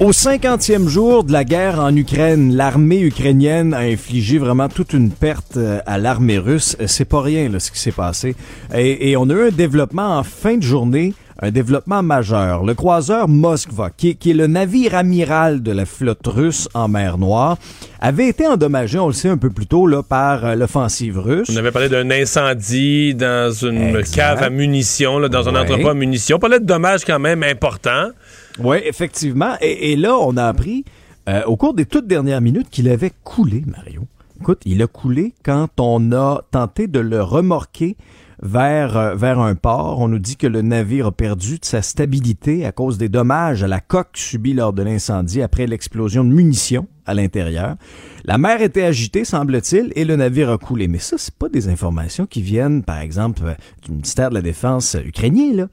Au 50e jour de la guerre en Ukraine, l'armée ukrainienne a infligé vraiment toute une perte euh, à l'armée russe. Euh, c'est pas rien là, ce qui s'est passé. Et, et, on a eu un développement en fin de journée, un développement majeur. Le croiseur Moskva, qui, qui est le navire amiral de la flotte russe en mer Noire, avait été endommagé, on le sait un peu plus tôt, là, par euh, l'offensive russe. On avait parlé d'un incendie dans une exact. cave à munitions, là, dans ouais. un entrepôt à munitions. On parlait de dommages quand même importants. Oui, effectivement. Et, et, là, on a appris euh, au cours des toutes dernières minutes qu'il avait coulé, Mario. Écoute, il a coulé quand on a tenté de le remorquer vers, euh, vers un port. On nous dit que le navire a perdu de sa stabilité à cause des dommages à la coque subis lors de l'incendie après l'explosion de munitions à l'intérieur. La mer était agitée, semble-t-il, et le navire a coulé. Mais ça, c'est pas des informations qui viennent, par exemple, du ministère de la Défense ukrainien, là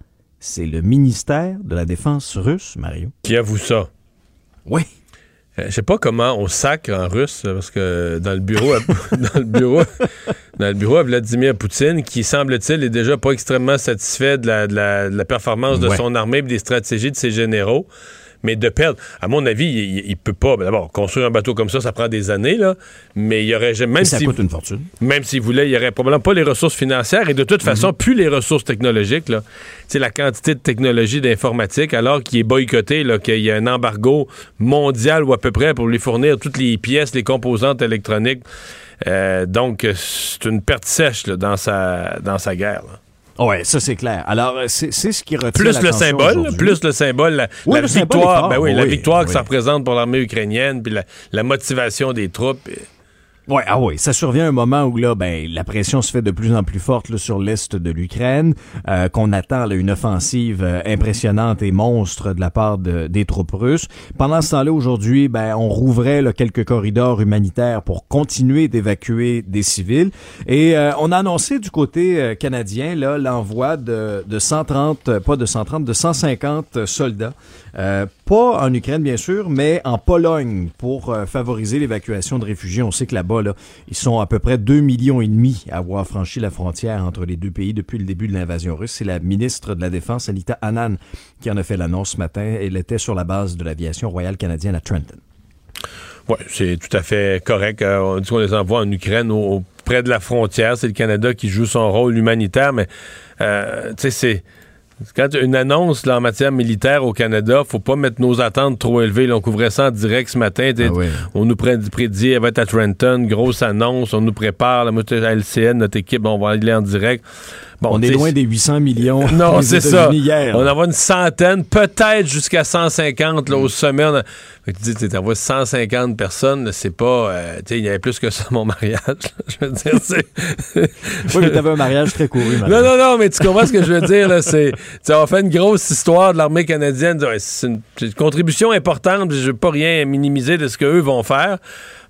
c'est le ministère de la Défense russe, Mario. Qui avoue ça? Oui. Euh, je sais pas comment on sacre en russe, parce que dans le bureau, à, dans le bureau, dans le bureau à Vladimir Poutine, qui semble-t-il est déjà pas extrêmement satisfait de la, de la, de la performance de ouais. son armée et des stratégies de ses généraux. Mais de perdre, à mon avis, il, il peut pas. D'abord, construire un bateau comme ça, ça prend des années, là. Mais il y aurait même ça coûte une fortune. Même s'il voulait, il y aurait probablement pas les ressources financières et de toute façon, mm -hmm. plus les ressources technologiques, là. C'est la quantité de technologie d'informatique, alors qu'il est boycotté, là, qu'il y a un embargo mondial ou à peu près pour lui fournir toutes les pièces, les composantes électroniques. Euh, donc, c'est une perte sèche là, dans sa dans sa guerre. Là. Ouais, ça c'est clair. Alors c'est ce qui retient plus le symbole, plus le symbole, la, oui, la le victoire, ben oui, oui, la victoire oui. que ça représente pour l'armée ukrainienne, puis la, la, motivation des troupes. Ouais, ah oui, ça survient un moment où là, ben, la pression se fait de plus en plus forte là, sur l'est de l'Ukraine, euh, qu'on attend là, une offensive euh, impressionnante et monstre de la part de, des troupes russes. Pendant ce temps-là, aujourd'hui, ben, on rouvrait là, quelques corridors humanitaires pour continuer d'évacuer des civils. Et euh, on a annoncé du côté canadien là l'envoi de, de 130, pas de 130, de 150 soldats. Pas en Ukraine, bien sûr, mais en Pologne pour favoriser l'évacuation de réfugiés. On sait que là-bas, Là, ils sont à peu près 2 millions et demi à avoir franchi la frontière entre les deux pays depuis le début de l'invasion russe. C'est la ministre de la Défense, Anita Annan, qui en a fait l'annonce ce matin. Elle était sur la base de l'aviation royale canadienne à Trenton. Oui, c'est tout à fait correct. Euh, on dit qu'on les envoie en Ukraine, au, près de la frontière. C'est le Canada qui joue son rôle humanitaire, mais euh, tu sais, c'est quand une annonce là, en matière militaire au Canada, faut pas mettre nos attentes trop élevées. Là, on couvrait ça en direct ce matin. Ah oui. On nous prédit, elle va être à Trenton, grosse annonce, on nous prépare. À LCN, notre équipe, on va aller en direct. Bon, on est loin des 800 millions. Non, c'est ça. Hier, on en voit une centaine, peut-être jusqu'à 150 là, mm. au sommet. On a... Tu dis, tu envoies 150 personnes, c'est pas. Euh, tu sais, il y avait plus que ça à mon mariage. je veux dire, c'est. oui, mais t'avais un mariage très couru. Non, non, non, mais tu comprends ce que je veux dire, là. C'est. On fait une grosse histoire de l'armée canadienne. C'est une, une, contribution importante. Je veux pas rien minimiser de ce qu'eux vont faire.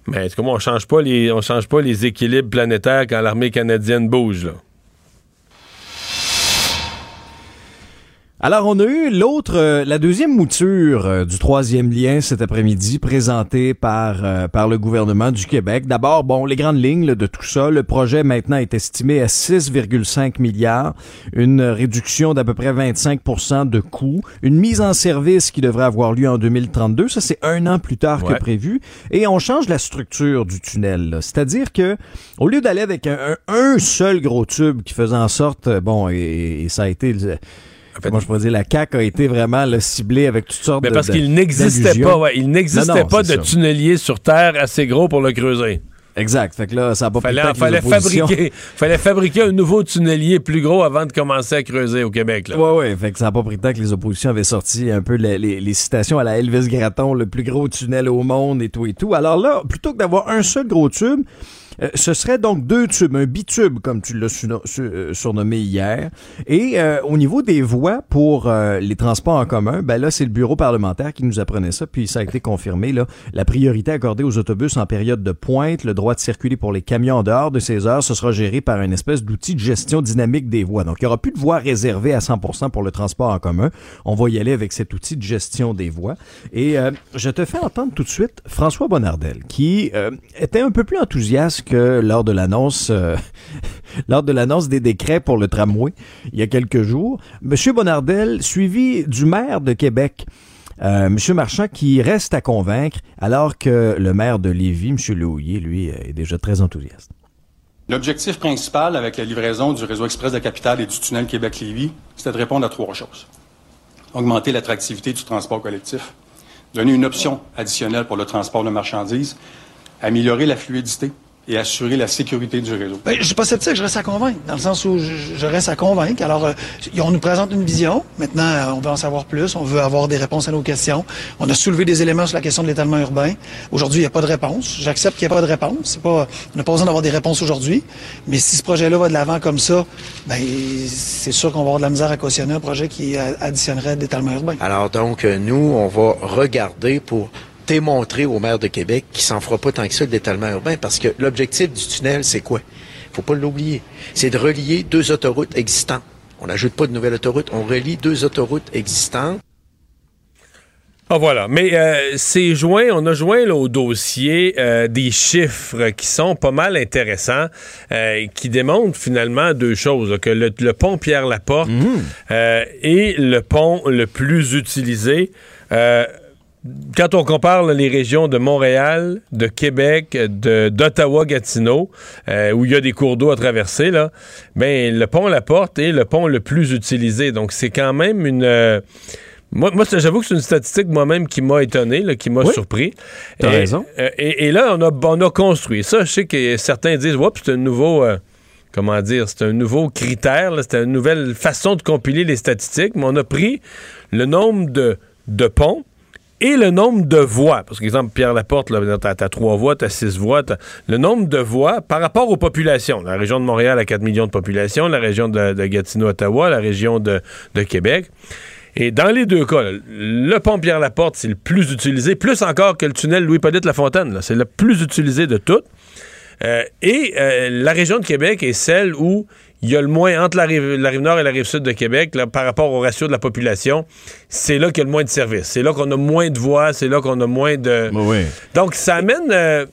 Mais comment on change pas les, on change pas les équilibres planétaires quand l'armée canadienne bouge, là. Alors, on a eu l'autre, euh, la deuxième mouture euh, du troisième lien cet après-midi, présentée par euh, par le gouvernement du Québec. D'abord, bon, les grandes lignes là, de tout ça. Le projet maintenant est estimé à 6,5 milliards, une réduction d'à peu près 25% de coûts, une mise en service qui devrait avoir lieu en 2032. Ça, c'est un an plus tard ouais. que prévu. Et on change la structure du tunnel. C'est-à-dire que au lieu d'aller avec un, un, un, seul gros tube qui faisait en sorte, bon, et, et ça a été comment je pourrais dire, la CAQ a été vraiment le ciblé avec toutes sortes Mais de parce de- qu'il n'existait pas, ouais, il n'existait pas de ça. tunnelier sur Terre assez gros pour le creuser. Exact. Fait que là, ça a pas pris Fallait, fabriquer, fallait fabriquer un nouveau tunnelier plus gros avant de commencer à creuser au Québec. Là. Ouais, ouais. Fait que ça n'a pas pris le temps que les oppositions avaient sorti un peu les, les- les citations à la Elvis Gratton, le plus gros tunnel au monde et tout et tout. Alors là, plutôt que d'avoir un seul gros tube, euh, ce serait donc deux tubes, un bitube, comme tu l'as euh, surnommé hier. Et euh, au niveau des voies pour euh, les transports en commun, ben là, c'est le bureau parlementaire qui nous apprenait ça, puis ça a été confirmé. Là, la priorité accordée aux autobus en période de pointe, le droit de circuler pour les camions en dehors de ces heures, ce sera géré par une espèce d'outil de gestion dynamique des voies. Donc, il n'y aura plus de voies réservées à 100% pour le transport en commun. On va y aller avec cet outil de gestion des voies. Et euh, je te fais entendre tout de suite François Bonnardel, qui était un peu plus enthousiaste que lors de l'annonce euh, lors de l'annonce des décrets pour le tramway il y a quelques jours. Monsieur Bonnardel, suivi du maire de Québec, euh, Monsieur Marchand, qui reste à convaincre, alors que le maire de Lévis, Monsieur Lehouillier, lui, est déjà très enthousiaste. L'objectif principal avec la livraison du réseau express de la capitale et du tunnel Québec-Lévis, c'était de répondre à trois choses. Augmenter l'attractivité du transport collectif, donner une option additionnelle pour le transport de marchandises, améliorer la fluidité et assurer la sécurité du réseau. Ben, je suis pas sceptique, je reste à convaincre, dans le sens où je, je reste à convaincre. Alors, euh, on nous présente une vision. Maintenant, euh, on veut en savoir plus. On veut avoir des réponses à nos questions. On a soulevé des éléments sur la question de l'étalement urbain. Aujourd'hui, il n'y a pas de réponse. J'accepte qu'il n'y a pas de réponse. C'est pas, on n'a pas besoin d'avoir des réponses aujourd'hui. Mais si ce projet-là va de l'avant comme ça, ben, c'est sûr qu'on va avoir de la misère à cautionner un projet qui euh, additionnerait d'étalement urbain. Alors donc, nous, on va regarder pour démontrer au maire de Québec qu'il s'en fera pas tant que ça de l'étalement urbain, parce que l'objectif du tunnel, c'est quoi? faut pas l'oublier. C'est de relier deux autoroutes existantes. On n'ajoute pas de nouvelles autoroutes, on relie deux autoroutes existantes. Ah voilà, mais euh, c'est joint, on a joint là, au dossier euh, des chiffres qui sont pas mal intéressants, euh, qui démontrent finalement deux choses, là, que le, le pont Pierre-Laporte euh, est le pont le plus utilisé. Quand on compare là, les régions de Montréal, de Québec, de, d'Ottawa-Gatineau, euh, où il y a des cours d'eau à traverser, là, ben, le pont La Porte est le pont le plus utilisé. Donc, c'est quand même une... euh, moi, j'avoue que c'est une statistique moi-même qui m'a étonné, là, qui m'a Oui. surpris. T'as Et- raison. euh, Et, et là, on a, on a construit ça. Je sais que certains disent, Oups, c'est un nouveau... comment dire, c'est un nouveau critère, c'est une nouvelle façon de compiler les statistiques, mais on a pris le nombre de, de ponts et le nombre de voies. Parce que, exemple, Pierre Laporte, t'as, t'as trois voies, t'as six voies, t'as- le nombre de voies par rapport aux populations. La région de Montréal a 4 millions de population, la région de, Gatineau-Ottawa, la région de, Québec. Et dans les deux cas, le pont Pierre-Laporte, c'est le plus utilisé, plus encore que le tunnel Louis-Polyte-Lafontaine. C'est le plus utilisé de toutes. Euh, et euh, la région de Québec est celle où il y a le moins, entre la rive, la rive nord et la rive sud de Québec, là, par rapport au ratio de la population, c'est là qu'il y a le moins de services. C'est là qu'on a moins de voies, c'est là qu'on a moins de... Oui. Donc, ça amène... euh,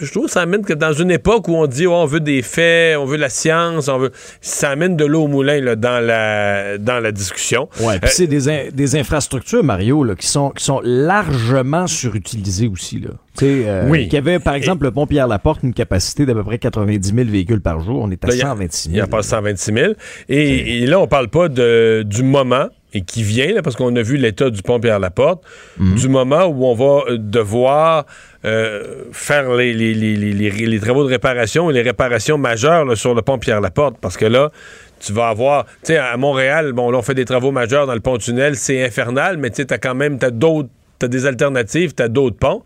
je trouve que ça amène que dans une époque où on dit oh, on veut des faits, on veut la science, on veut ça amène de l'eau au moulin là, dans la dans la discussion. Ouais, puis Euh, c'est des, in- des infrastructures, Mario, là, qui sont, qui sont largement surutilisées aussi. Là. Euh, Oui. Qui avait, par exemple, le pont Pierre-Laporte, une capacité d'à peu près 90 000 véhicules par jour. On est à Là, il y a- 126 Il 000. en passe 126 000. Et, et là, on parle pas de, du moment et qui vient, là, parce qu'on a vu l'état du pont Pierre-Laporte, du moment où on va euh, devoir euh, faire les, les- les- les- les- les travaux de réparation et les réparations majeures là, sur le pont Pierre-Laporte, parce que là, tu vas avoir, tu sais, à Montréal, bon, là, on fait des travaux majeurs dans le pont-tunnel, c'est infernal, mais tu sais, t'as quand même, t'as d'autres T'as des alternatives, t'as d'autres ponts.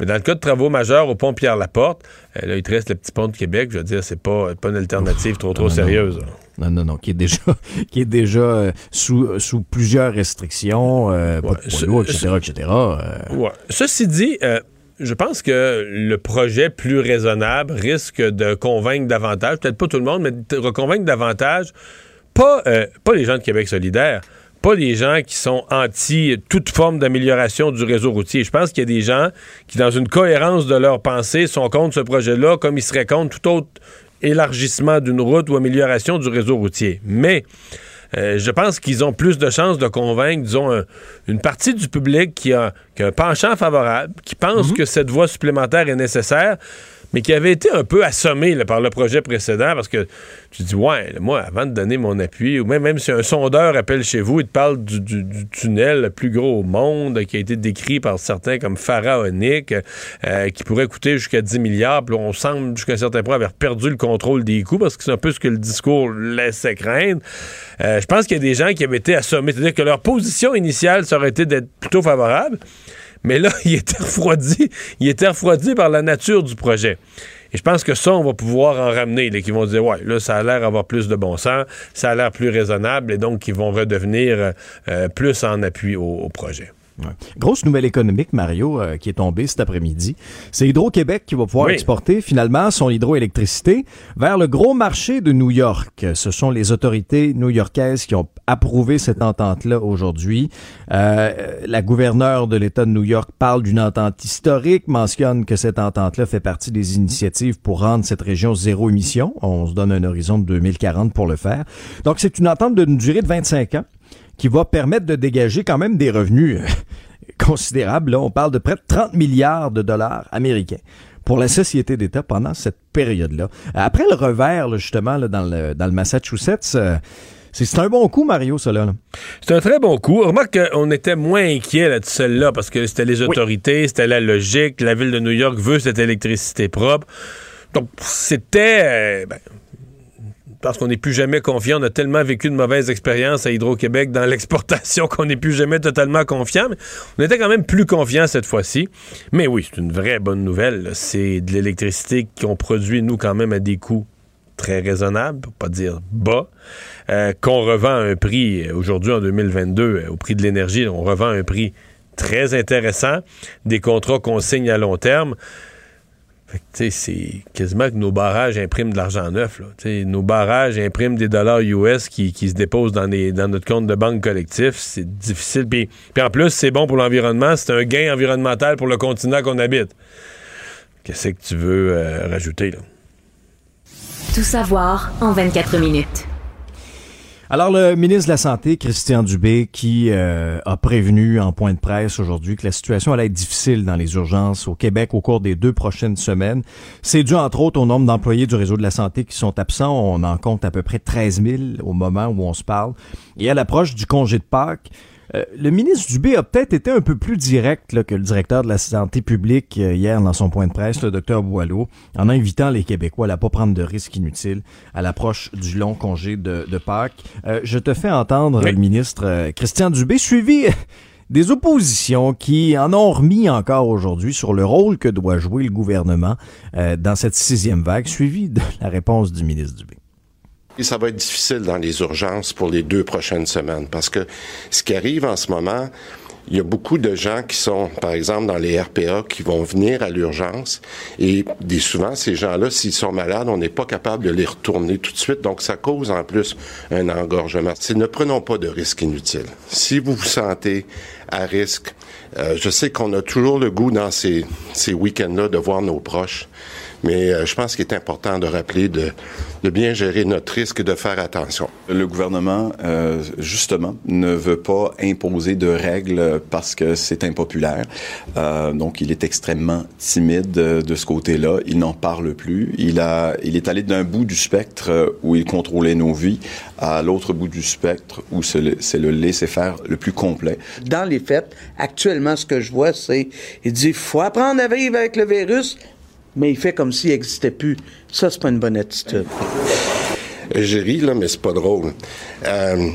Mais dans le cas de travaux majeurs au pont Pierre-Laporte, euh, là, il te reste le petit pont de Québec. Je veux dire, c'est pas, pas une alternative trop, trop non, non. sérieuse. Non, non, non, qui est déjà, qui est déjà euh, sous, sous plusieurs restrictions, euh, pas Ouais, ce- etc., etc. euh, Ouais. Ceci dit, euh, je pense que le projet plus raisonnable risque de convaincre davantage, peut-être pas tout le monde, mais de convaincre davantage, pas, euh, pas les gens de Québec solidaire, pas les gens qui sont anti toute forme d'amélioration du réseau routier. Je pense qu'il y a des gens qui, dans une cohérence de leur pensée, sont contre ce projet-là, comme ils seraient contre tout autre élargissement d'une route ou amélioration du réseau routier. Mais euh, je pense qu'ils ont plus de chances de convaincre, disons, un- une partie du public qui a, qui a un penchant favorable, qui pense que cette voie supplémentaire est nécessaire, mais qui avait été un peu assommé par le projet précédent parce que tu dis, ouais, moi, avant de donner mon appui, ou même, même si un sondeur appelle chez vous, il te parle du, tunnel le plus gros au monde, qui a été décrit par certains comme pharaonique, euh, qui pourrait coûter jusqu'à 10 milliards, puis on semble jusqu'à un certain point avoir perdu le contrôle des coûts parce que c'est un peu ce que le discours laissait craindre. Euh, je pense qu'il y a des gens qui avaient été assommés, c'est-à-dire que leur position initiale, ça aurait été d'être plutôt favorable. Mais là, il était refroidi. Il était refroidi par la nature du projet. Et je pense que ça, on va pouvoir en ramener. Là, qui vont dire, ouais, là, ça a l'air d'avoir plus de bon sens, ça a l'air plus raisonnable, et donc, ils vont redevenir euh, euh, plus en appui au projet. Ouais. Grosse nouvelle économique, Mario, euh, qui est tombée cet après-midi. C'est Hydro-Québec qui va pouvoir Oui. exporter finalement son hydroélectricité vers le gros marché de New York. Ce sont les autorités new-yorkaises qui ont approuvé cette entente-là aujourd'hui. Euh, la gouverneure de l'État de New York parle d'une entente historique, mentionne que cette entente-là fait partie des initiatives pour rendre cette région zéro émission. On se donne un horizon de 2040 pour le faire. Donc, c'est une entente d'une durée de 25 ans qui va permettre de dégager quand même des revenus euh, considérables. Là, on parle de près de 30 milliards de dollars américains pour la société d'État pendant cette période-là. Après le revers, là, justement, là, dans, le, dans le Massachusetts, euh, c'est un bon coup, Mario, là. C'est un très bon coup. Remarque qu'on était moins inquiet là, de celle-là parce que c'était les autorités, c'était la logique. La ville de New York veut cette électricité propre. Donc, c'était. euh, ben, parce qu'on n'est plus jamais confiant. On a tellement vécu de mauvaises expériences à Hydro-Québec dans l'exportation qu'on n'est plus jamais totalement confiant. On était quand même plus confiant cette fois-ci. Mais oui, c'est une vraie bonne nouvelle. C'est de l'électricité qu'on produit, nous, quand même, à des coûts très raisonnables, pour pas dire bas, euh, qu'on revend à un prix, euh, aujourd'hui en 2022, euh, au prix de l'énergie, on revend à un prix très intéressant, des contrats qu'on signe à long terme. Fait que, tu sais, c'est quasiment que nos barrages impriment de l'argent neuf. Là. Nos barrages impriment des dollars US qui, qui se déposent dans, les- dans notre compte de banque collectif. C'est difficile. Puis en plus, c'est bon pour l'environnement. C'est un gain environnemental pour le continent qu'on habite. Qu'est-ce que tu veux euh, rajouter? Là? Tout savoir en 24 minutes. Alors, le ministre de la Santé, Christian Dubé, qui euh, a prévenu en point de presse aujourd'hui que la situation allait être difficile dans les urgences au Québec au cours des deux prochaines semaines. C'est dû, entre autres, au nombre d'employés du réseau de la santé qui sont absents. On en compte à peu près 13 000 au moment où on se parle. Et à l'approche du congé de Pâques, euh, le ministre Dubé a peut-être été un peu plus direct là, que le directeur de la santé publique euh, hier dans son point de presse, le docteur Boileau, en invitant les Québécois à ne pas prendre de risques inutiles à l'approche du long congé de, de Pâques. Euh, je te fais entendre Oui. le ministre Christian Dubé, suivi des oppositions qui en ont remis encore aujourd'hui sur le rôle que doit jouer le gouvernement euh, dans cette sixième vague, suivi de la réponse du ministre Dubé. Ça va être difficile dans les urgences pour les deux prochaines semaines parce que ce qui arrive en ce moment, il y a beaucoup de gens qui sont, par exemple, dans les RPA, qui vont venir à l'urgence. Et souvent, ces gens-là, s'ils sont malades, on n'est pas capable de les retourner tout de suite. Donc, ça cause en plus un engorgement. Ne prenons pas de risques inutiles. Si vous vous sentez à risque, euh, je sais qu'on a toujours le goût dans ces week-ends-là de voir nos proches. Mais euh, je pense qu'il est important de rappeler de, de bien gérer notre risque et de faire attention. Le gouvernement, euh, justement, ne veut pas imposer de règles parce que c'est impopulaire. Euh, donc, il est extrêmement timide de ce côté-là. Il n'en parle plus. Il a, il est allé d'un bout du spectre euh, où il contrôlait nos vies à l'autre bout du spectre où c'est le, c'est le laisser-faire le plus complet. Dans les faits, actuellement, ce que je vois, c'est, il dit, faut apprendre à vivre avec le virus, mais il fait comme s'il n'existait plus. Ça, c'est pas une bonne attitude. J'ai ri, là, mais c'est pas drôle. Euh,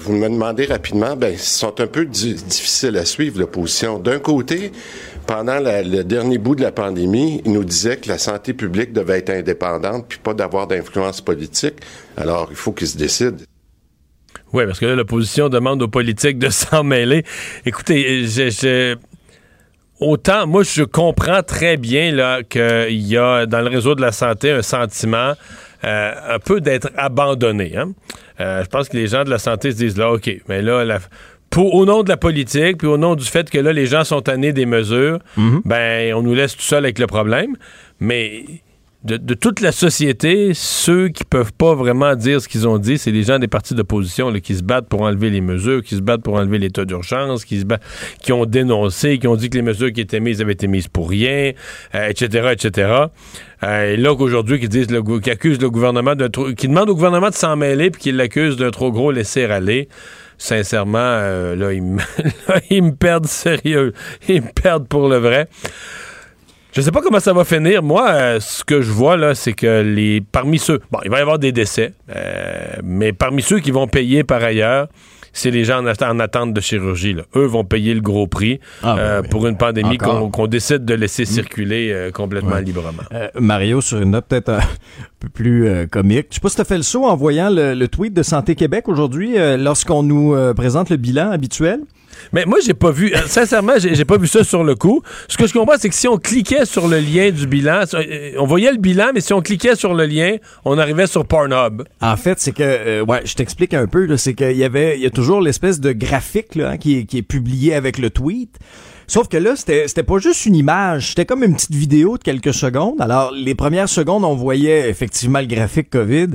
vous me demandez rapidement, ben, ils sont un peu di- difficiles à suivre, l'opposition. D'un côté, pendant la- le dernier bout de la pandémie, ils nous disaient que la santé publique devait être indépendante puis pas d'avoir d'influence politique. Alors, il faut qu'ils se décident. Oui, parce que là, l'opposition demande aux politiques de s'en mêler. Écoutez, je, je- autant, moi, je comprends très bien qu'il y a dans le réseau de la santé un sentiment euh, un peu d'être abandonné. hein. Euh, je pense que les gens de la santé se disent là, OK, mais là, la- pour, au nom de la politique, puis au nom du fait que là, les gens sont tannés des mesures, ben, on nous laisse tout seul avec le problème. Mais de, toute la société, ceux qui peuvent pas vraiment dire ce qu'ils ont dit, c'est les gens des partis d'opposition qui se battent pour enlever les mesures, qui se battent pour enlever l'état d'urgence, qui se battent, qui ont dénoncé, qui ont dit que les mesures qui étaient mises avaient été mises pour rien, euh, etc., etc. Euh, et là qu'aujourd'hui, qui disent, le, qui accusent le gouvernement de qui demandent au gouvernement de s'en mêler, puis qui l'accusent d'un trop gros laisser aller. Sincèrement, euh, là, ils me, là, ils me perdent sérieux. Ils me perdent pour le vrai. Je sais pas comment ça va finir. Moi, euh, ce que je vois là, c'est que les parmi ceux, bon, il va y avoir des décès, euh, mais parmi ceux qui vont payer par ailleurs, c'est les gens en, attente de chirurgie. Là. Eux vont payer le gros prix Ah, ben euh, oui. pour une pandémie qu'on décide de laisser circuler euh, complètement librement. Mario, sur une note peut-être un peu plus comique. Je sais pas si tu as fait le saut en voyant le, le tweet de Santé Québec aujourd'hui lorsqu'on nous présente le bilan habituel. Mais moi, j'ai pas vu, euh, sincèrement, j'ai pas vu ça sur le coup. Ce que je comprends, c'est que si on cliquait sur le lien du bilan, sur- euh, on voyait le bilan, mais si on cliquait sur le lien, on arrivait sur Pornhub. En fait, c'est que, euh, ouais, je t'explique un peu, c'est qu'il y avait, il y a toujours l'espèce de graphique là, hein, qui, est, qui est publié avec le tweet. Sauf que là, c'était pas juste une image, c'était comme une petite vidéo de quelques secondes. Alors, les premières secondes, on voyait effectivement le graphique COVID,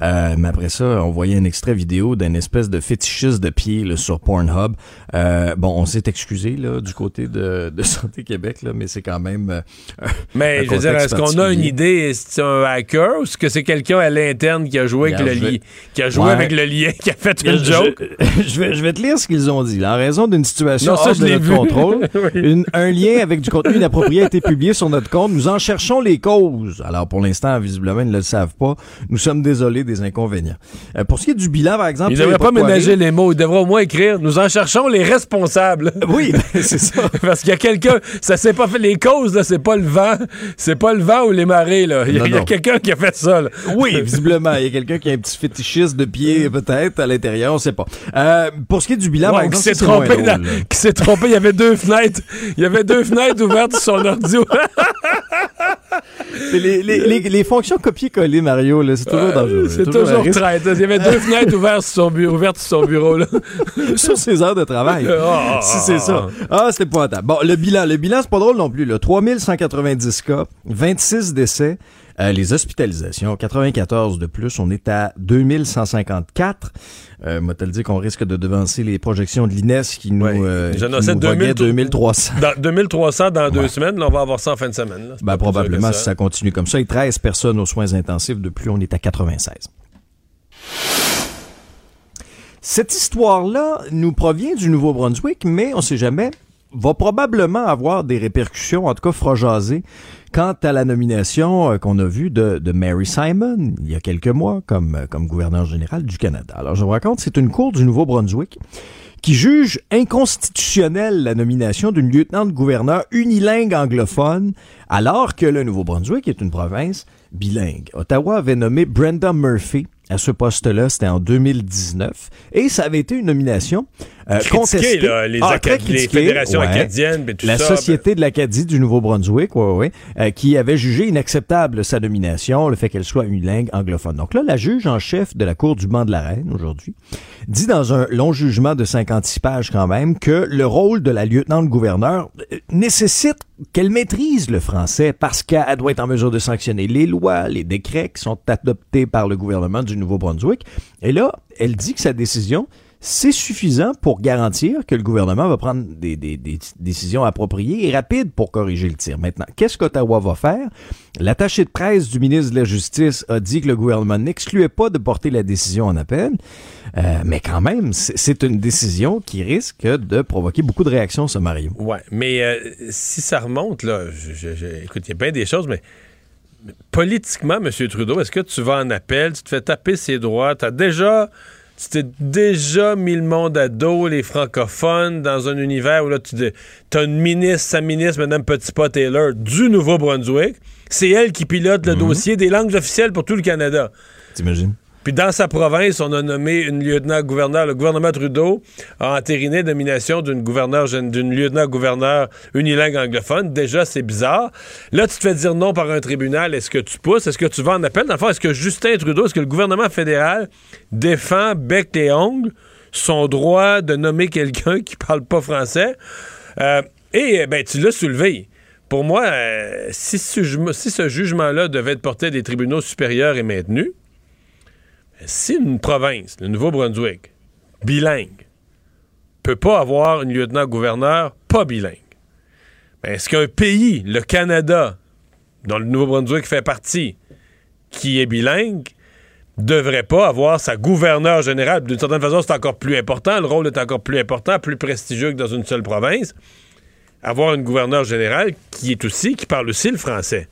euh, mais après ça, on voyait un extrait vidéo d'un espèce de fétichiste de pied là, sur Pornhub. Euh, bon, on s'est excusé là du côté de, de Santé Québec, là, mais c'est quand même. euh, Mais je veux dire, est-ce qu'on a une idée, est-ce que c'est un hacker ou est-ce que c'est quelqu'un à l'interne qui a joué, avec le, je vais- qui a joué Ouais. avec le lien, qui a fait Je, une joke? je vais, je vais te lire ce qu'ils ont dit. En raison d'une situation Non, ça, hors je de notre vu. contrôle, Oui. une- un lien avec du contenu inapproprié a été publié sur notre compte. Nous en cherchons les causes. Alors, pour l'instant, visiblement, ils ne le savent pas. Nous sommes désolés des inconvénients. Euh, pour ce qui est du bilan, par exemple... Il ça, y a devrait pas quoi ménager les mots. Il devrait au moins écrire Nous en cherchons les responsables. Oui, ben, c'est ça. Parce qu'il y a quelqu'un, ça s'est pas fait. Les causes, là, c'est pas le vent. C'est pas le vent ou les marées, là. Il y a, quelqu'un qui a fait ça, là. Oui, visiblement, il y a quelqu'un qui a un petit fétichiste de pied, peut-être, à l'intérieur, on sait pas. Euh, pour ce qui est du bilan, Ouais, par qui exemple, s'est c'est moins trompé, drôle, dans- qui s'est trompé. Il y avait deux fenêtres. Il y avait deux fenêtres ouvertes sur son ordi. C'est Les, les, les, les fonctions copier-coller, Mario, là, c'est toujours dangereux. C'est toujours traite. Il y avait deux fenêtres ouvertes sur son bureau, ouvertes sur son bureau, là. sur ses heures de travail. Ah, si c'est ça. Ah, c'était pas Bon, le bilan. Le bilan, c'est pas drôle non plus. Là. 3190 cas, 26 décès. Euh, les hospitalisations, 94 de plus. On est à 2154. Euh, moi, le dire qu'on risque de devancer les projections de l'INES qui nous, euh, qui nous voguait 2000 2300. Dans 2300 dans deux semaines. Là, on va avoir ça en fin de semaine. là. Ben, probablement, si ça continue comme ça. Et 13 personnes aux soins intensifs. De plus, on est à 96. Cette histoire-là nous provient du Nouveau-Brunswick, mais on sait jamais, va probablement avoir des répercussions, en tout cas fera quant à la nomination euh, qu'on a vue de, Mary Simon il y a quelques mois comme, euh, comme gouverneur général du Canada. Alors, je vous raconte, c'est une cour du Nouveau-Brunswick qui juge inconstitutionnelle la nomination d'une lieutenant-gouverneur unilingue anglophone, alors que le Nouveau-Brunswick est une province bilingue. Ottawa avait nommé Brenda Murphy à ce poste-là, c'était en 2019, et ça avait été une nomination euh, là, les Ah, Acad- très les critiquée, fédérations ouais. acadiennes, puis tout La ça, ben. Société de l'Acadie du Nouveau-Brunswick, ouais, ouais, euh, qui avait jugé inacceptable sa nomination, le fait qu'elle soit unilingue anglophone. Donc là, la juge en chef de la Cour du banc de la Reine, aujourd'hui, dit dans un long jugement de 56 pages quand même que le rôle de la lieutenant-gouverneur euh, nécessite qu'elle maîtrise le français parce qu'elle doit être en mesure de sanctionner les lois, les décrets qui sont adoptés par le gouvernement du Nouveau-Brunswick. Et là, elle dit que sa décision, c'est suffisant pour garantir que le gouvernement va prendre des, décisions appropriées et rapides pour corriger le tir. Maintenant, qu'est-ce qu'Ottawa va faire? L'attaché de presse du ministre de la Justice a dit que le gouvernement n'excluait pas de porter la décision en appel, Euh, mais quand même, c'est une décision qui risque de provoquer beaucoup de réactions, ce Mario. Mais euh, si ça remonte, là, je, écoute, il y a bien des choses, mais politiquement, M. Trudeau, est-ce que tu vas en appel, tu te fais taper ses droits, tu as déjà. Tu t'es déjà mis le monde à dos, les francophones, dans un univers où là, tu as une ministre, sa ministre, Mme Petitpas-Taylor, du Nouveau-Brunswick. C'est elle qui pilote le dossier des langues officielles pour tout le Canada. T'imagines? Puis dans sa province, on a nommé une lieutenant-gouverneur. Le gouvernement Trudeau a entériné la nomination d'une gouverneur, d'une lieutenant-gouverneur unilingue anglophone. Déjà, c'est bizarre. Là, tu te fais dire non par un tribunal. Est-ce que tu pousses? Est-ce que tu vas en appel? Dans le fond, est-ce que Justin Trudeau, est-ce que le gouvernement fédéral défend bec et ongles son droit de nommer quelqu'un qui parle pas français? Euh, et, ben, tu l'as soulevé. pour moi, euh, si ce, si ce jugement-là devait être porté à des tribunaux supérieurs et maintenu, si une province, le Nouveau-Brunswick, bilingue, peut pas avoir une lieutenant-gouverneur pas bilingue, ben, est-ce qu'un pays, le Canada, dont le Nouveau-Brunswick fait partie, qui est bilingue, devrait pas avoir sa gouverneure générale? D'une certaine façon, c'est encore plus important. Le rôle est encore plus important, plus prestigieux que dans une seule province. Avoir une gouverneure générale qui est aussi, qui parle aussi le français,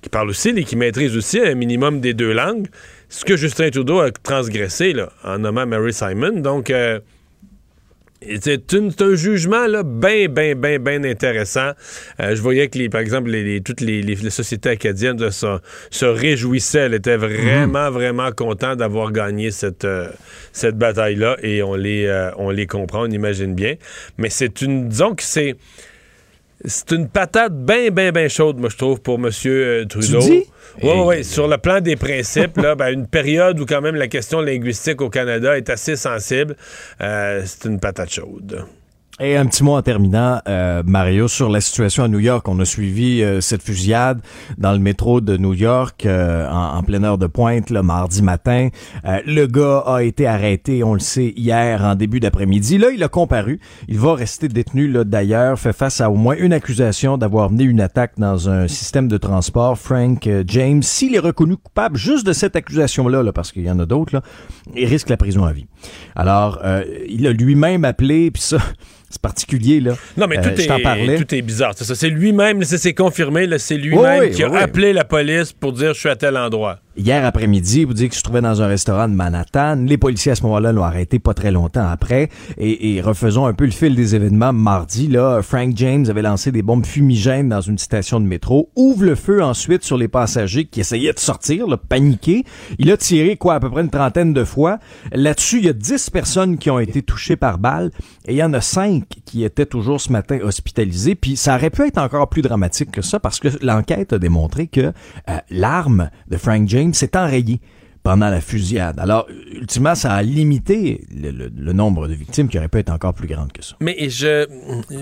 qui parle aussi et qui maîtrise aussi un minimum des deux langues. Ce que Justin Trudeau a transgressé là, en nommant Mary Simon. Donc, euh, c'est un jugement là, bien, bien, bien, bien intéressant. Euh, je voyais que, les, par exemple, les, les- toutes les, sociétés acadiennes de se, se réjouissaient. Elles étaient vraiment, vraiment contents d'avoir gagné cette, euh, cette bataille-là et on les, euh, on les comprend, on imagine bien. Mais c'est une, disons que c'est... C'est une patate bien, bien, bien chaude, moi, je trouve, pour M. Trudeau. dis? Oui, oui, oui. Sur le plan des principes, là, ben, une période où quand même la question linguistique au Canada est assez sensible, euh, c'est une patate chaude. Et un petit mot en terminant, euh, Mario, sur la situation à New York. On a suivi euh, cette fusillade dans le métro de New York euh, en, en pleine heure de pointe, le mardi matin. Euh, le gars a été arrêté, on le sait, hier en début d'après-midi. Là, il a comparu. Il va rester détenu, là, d'ailleurs, fait face à au moins une accusation d'avoir mené une attaque dans un système de transport. Frank James, s'il est reconnu coupable juste de cette accusation-là, là, parce qu'il y en a d'autres, il risque la prison à vie. Alors, euh, il a lui-même appelé, puis ça... C'est particulier, là. Non, mais Euh, tout, est, parlais. tout est bizarre. C'est ça. C'est lui-même, c'est confirmé, là, c'est lui-même Oui, oui, qui a oui. appelé la police pour dire je suis à tel endroit. Hier après-midi, vous dites que je trouvais dans un restaurant de Manhattan. Les policiers à ce moment-là l'ont arrêté pas très longtemps après. Et, et refaisons un peu le fil des événements. Mardi, là, Frank James avait lancé des bombes fumigènes dans une station de métro. Ouvre le feu ensuite sur les passagers qui essayaient de sortir, là, paniqués. Il a tiré, quoi, à peu près une trentaine de fois. Là-dessus, il y a 10 personnes qui ont été touchées par balle. Et il y en a 5 qui étaient toujours ce matin hospitalisés. Puis ça aurait pu être encore plus dramatique que ça parce que l'enquête a démontré que euh, l'arme de Frank James s'est enrayée pendant la fusillade. Alors, ultimement, ça a limité le, le- le nombre de victimes qui aurait pu être encore plus grande que ça. Mais je,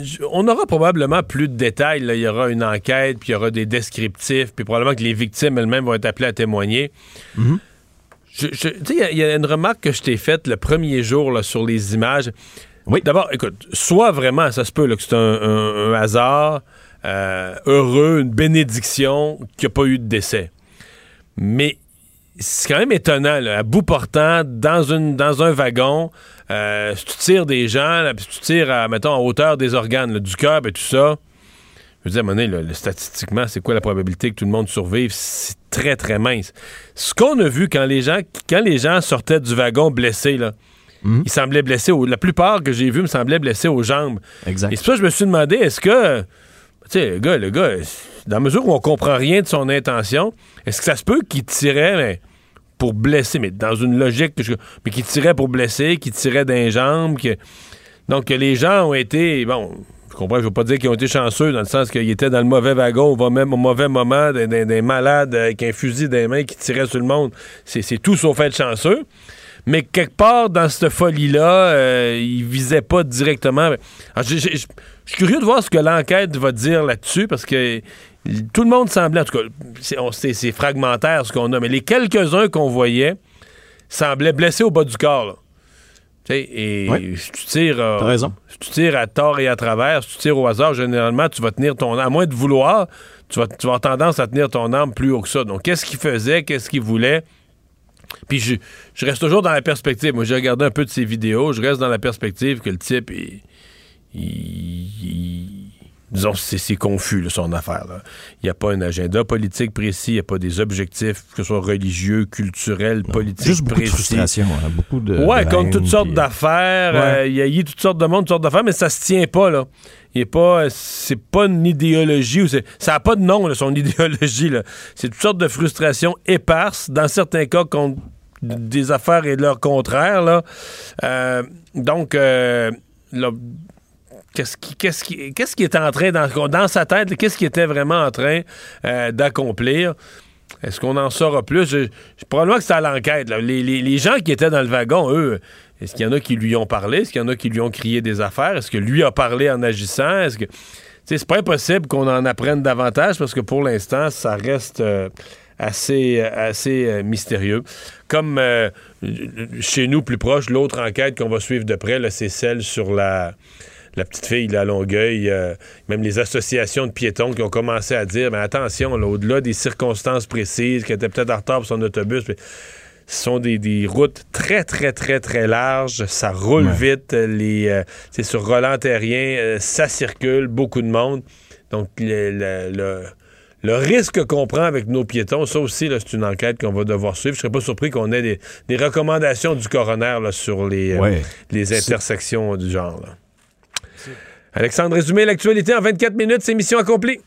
je- on aura probablement plus de détails. là. Il y aura une enquête, puis il y aura des descriptifs, puis probablement que les victimes elles-mêmes vont être appelées à témoigner. Je- je- tu sais, il y a- il y, a une remarque que je t'ai faite le premier jour là, sur les images. Oui. D'abord, écoute, soit vraiment, ça se peut là, que c'est un, un- un hasard euh, heureux, une bénédiction qu'il n'y a pas eu de décès. Mais c'est quand même étonnant, là, à bout portant, dans, une, dans un wagon, euh, si tu tires des gens, là, puis tu tires, à, mettons, en hauteur des organes, là, du cœur et tout ça, je veux dire, à un moment donné, là, le- statistiquement, c'est quoi la probabilité que tout le monde survive? C'est très, très mince. Ce qu'on a vu quand les gens, quand les gens sortaient du wagon blessés, là, ils semblaient blessés. Aux, la plupart que j'ai vus me semblaient blessés aux jambes. Exact. Et c'est ça que je me suis demandé, est-ce que, tu sais, le gars, le gars, dans la mesure où on comprend rien de son intention, est-ce que ça se peut qu'il tirait pour blesser, mais dans une logique, mais qu'il tirait pour blesser, qu'il tirait d'un jambe, donc que les gens ont été, bon, je comprends, je veux pas dire qu'ils ont été chanceux dans le sens qu'ils étaient dans le mauvais wagon, au même au mauvais moment, des, des- des malades avec un fusil les mains qui tiraient sur le monde. C'est tout sauf être chanceux. Mais quelque part dans cette folie-là, euh, il visait pas directement. J'ai- Je suis curieux de voir ce que l'enquête va dire là-dessus parce que tout le monde semblait, en tout cas, c'est fragmentaire ce qu'on a, mais les quelques-uns qu'on voyait semblaient blessés au bas du corps. là. Tu sais, et si tu tires. euh, raison. Si tu tires à tort et à travers, si tu tires au hasard, généralement, tu vas tenir ton arme. À moins de vouloir, tu vas, tu vas avoir tendance à tenir ton arme plus haut que ça. Donc, qu'est-ce qu'il faisait? Qu'est-ce qu'il voulait? Puis je, je reste toujours dans la perspective. Moi, j'ai regardé un peu de ses vidéos. Je reste dans la perspective que le type, il- il- disons, c'est confus, là, son affaire. là. Il n'y a pas un agenda politique précis. Il n'y a pas des objectifs, que ce soit religieux, culturels, politiques Juste beaucoup de frustration, hein, beaucoup de. Ouais, de comme haine, toutes sortes puis- d'affaires. Ouais. euh, Il y a eu toutes sortes de monde, toutes sortes d'affaires, mais ça se tient pas, là. Il est pas. C'est pas une idéologie. Ou ça n'a pas de nom, là, son idéologie, là. C'est toutes sortes de frustrations éparses, dans certains cas, contre des affaires et leur contraire, là. Euh, donc, euh, là, Qu'est-ce qui, qu'est-ce est en train, dans, sa tête, qu'est-ce qui était vraiment en train euh, d'accomplir? Est-ce qu'on en saura plus? Je, je- probablement que c'est à l'enquête. Les, gens qui étaient dans le wagon, eux, est-ce qu'il y en a qui lui ont parlé? Est-ce qu'il y en a qui lui ont crié des affaires? Est-ce que lui a parlé en agissant? Tu c'est pas impossible qu'on en apprenne davantage parce que pour l'instant, ça reste euh, assez, euh, mystérieux. Comme chez nous, plus proche, l'autre enquête qu'on va suivre de près, c'est celle sur la, la petite fille de Longueuil, même les associations de piétons qui ont commencé à dire mais attention, là, au-delà des circonstances précises, qui était peut-être en retard pour son autobus, mais ce sont des, des, routes très, très, très, très larges. Ça roule vite. Les, c'est sur Roland Terrien. ça circule. Beaucoup de monde. Donc, le, le, le, risque qu'on prend avec nos piétons, ça aussi, c'est une enquête qu'on va devoir suivre. Je serais pas surpris qu'on ait des, des, recommandations du coroner là, sur les, les intersections du genre. Là. Alexandre, résumé l'actualité en 24 minutes, c'est mission accomplie.